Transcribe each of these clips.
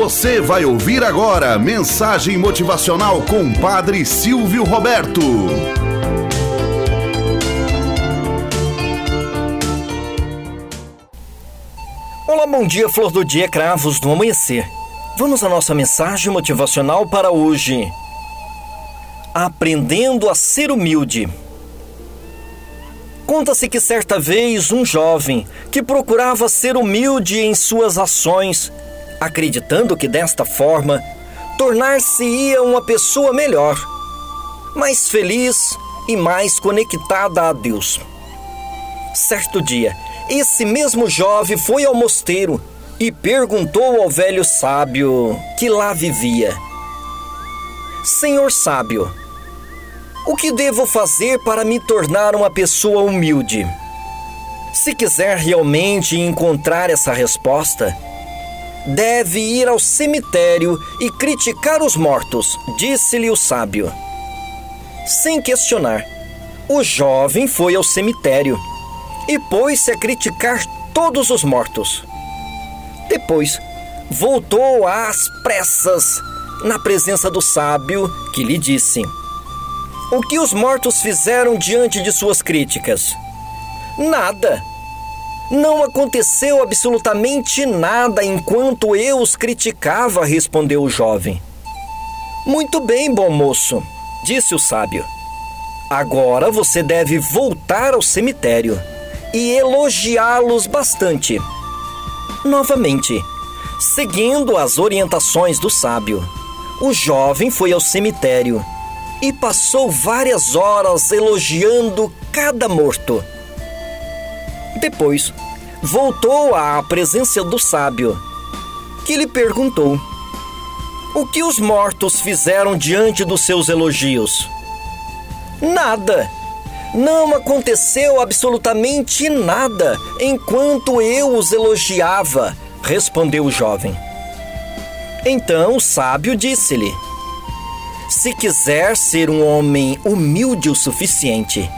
Você vai ouvir agora mensagem motivacional com Padre Silvio Roberto. Olá, bom dia, flor do dia, cravos do amanhecer. Vamos à nossa mensagem motivacional para hoje. Aprendendo a ser humilde. Conta-se que certa vez um jovem que procurava ser humilde em suas ações, acreditando que desta forma tornar-se-ia uma pessoa melhor, mais feliz e mais conectada a Deus. Certo dia, esse mesmo jovem foi ao mosteiro e perguntou ao velho sábio que lá vivia: Senhor sábio, o que devo fazer para me tornar uma pessoa humilde? Se quiser realmente encontrar essa resposta, deve ir ao cemitério e criticar os mortos, disse-lhe o sábio. Sem questionar, o jovem foi ao cemitério e pôs-se a criticar todos os mortos. Depois, voltou às pressas na presença do sábio, que lhe disse: o que os mortos fizeram diante de suas críticas? Nada. Não aconteceu absolutamente nada enquanto eu os criticava, respondeu o jovem. Muito bem, bom moço, disse o sábio. Agora você deve voltar ao cemitério e elogiá-los bastante. Novamente, seguindo as orientações do sábio, o jovem foi ao cemitério e passou várias horas elogiando cada morto. Depois, voltou à presença do sábio, que lhe perguntou: O que os mortos fizeram diante dos seus elogios? Nada. Não aconteceu absolutamente nada enquanto eu os elogiava, respondeu o jovem. Então o sábio disse-lhe: se quiser ser um homem humilde o suficiente,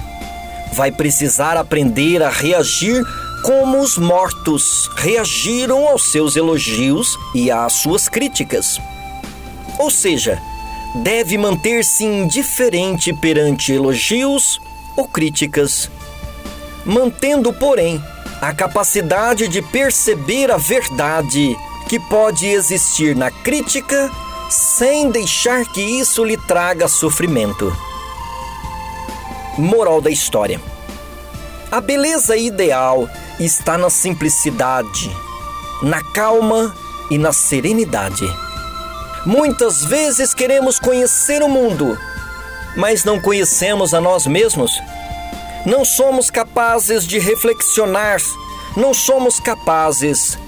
vai precisar aprender a reagir como os mortos reagiram aos seus elogios e às suas críticas. Ou seja, deve manter-se indiferente perante elogios ou críticas, mantendo, porém, a capacidade de perceber a verdade que pode existir na crítica sem deixar que isso lhe traga sofrimento. Moral da história: A beleza ideal está na simplicidade, na calma e na serenidade. Muitas vezes queremos conhecer o mundo, mas não conhecemos a nós mesmos. Não somos capazes de reflexionar, não somos capazes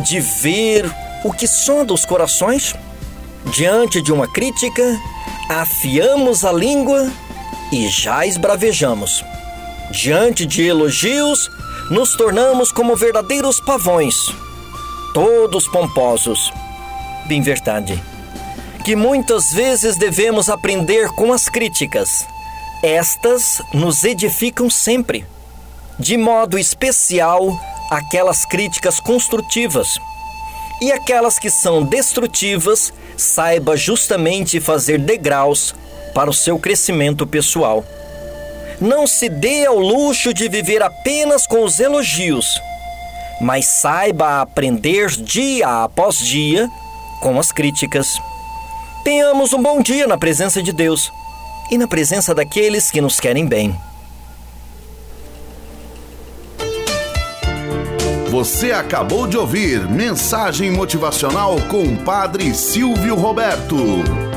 de ver o que sonda os corações. Diante de uma crítica, afiamos a língua e já esbravejamos. Diante de elogios, nos tornamos como verdadeiros pavões, todos pomposos. Bem verdade. Que muitas vezes devemos aprender com as críticas. Estas nos edificam sempre, de modo especial aquelas críticas construtivas e aquelas que são destrutivas, saiba justamente fazer degraus para o seu crescimento pessoal. Não se dê ao luxo de viver apenas com os elogios, mas saiba aprender dia após dia com as críticas. Tenhamos um bom dia na presença de Deus e na presença daqueles que nos querem bem. Você acabou de ouvir Mensagem Motivacional com o Padre Silvio Roberto.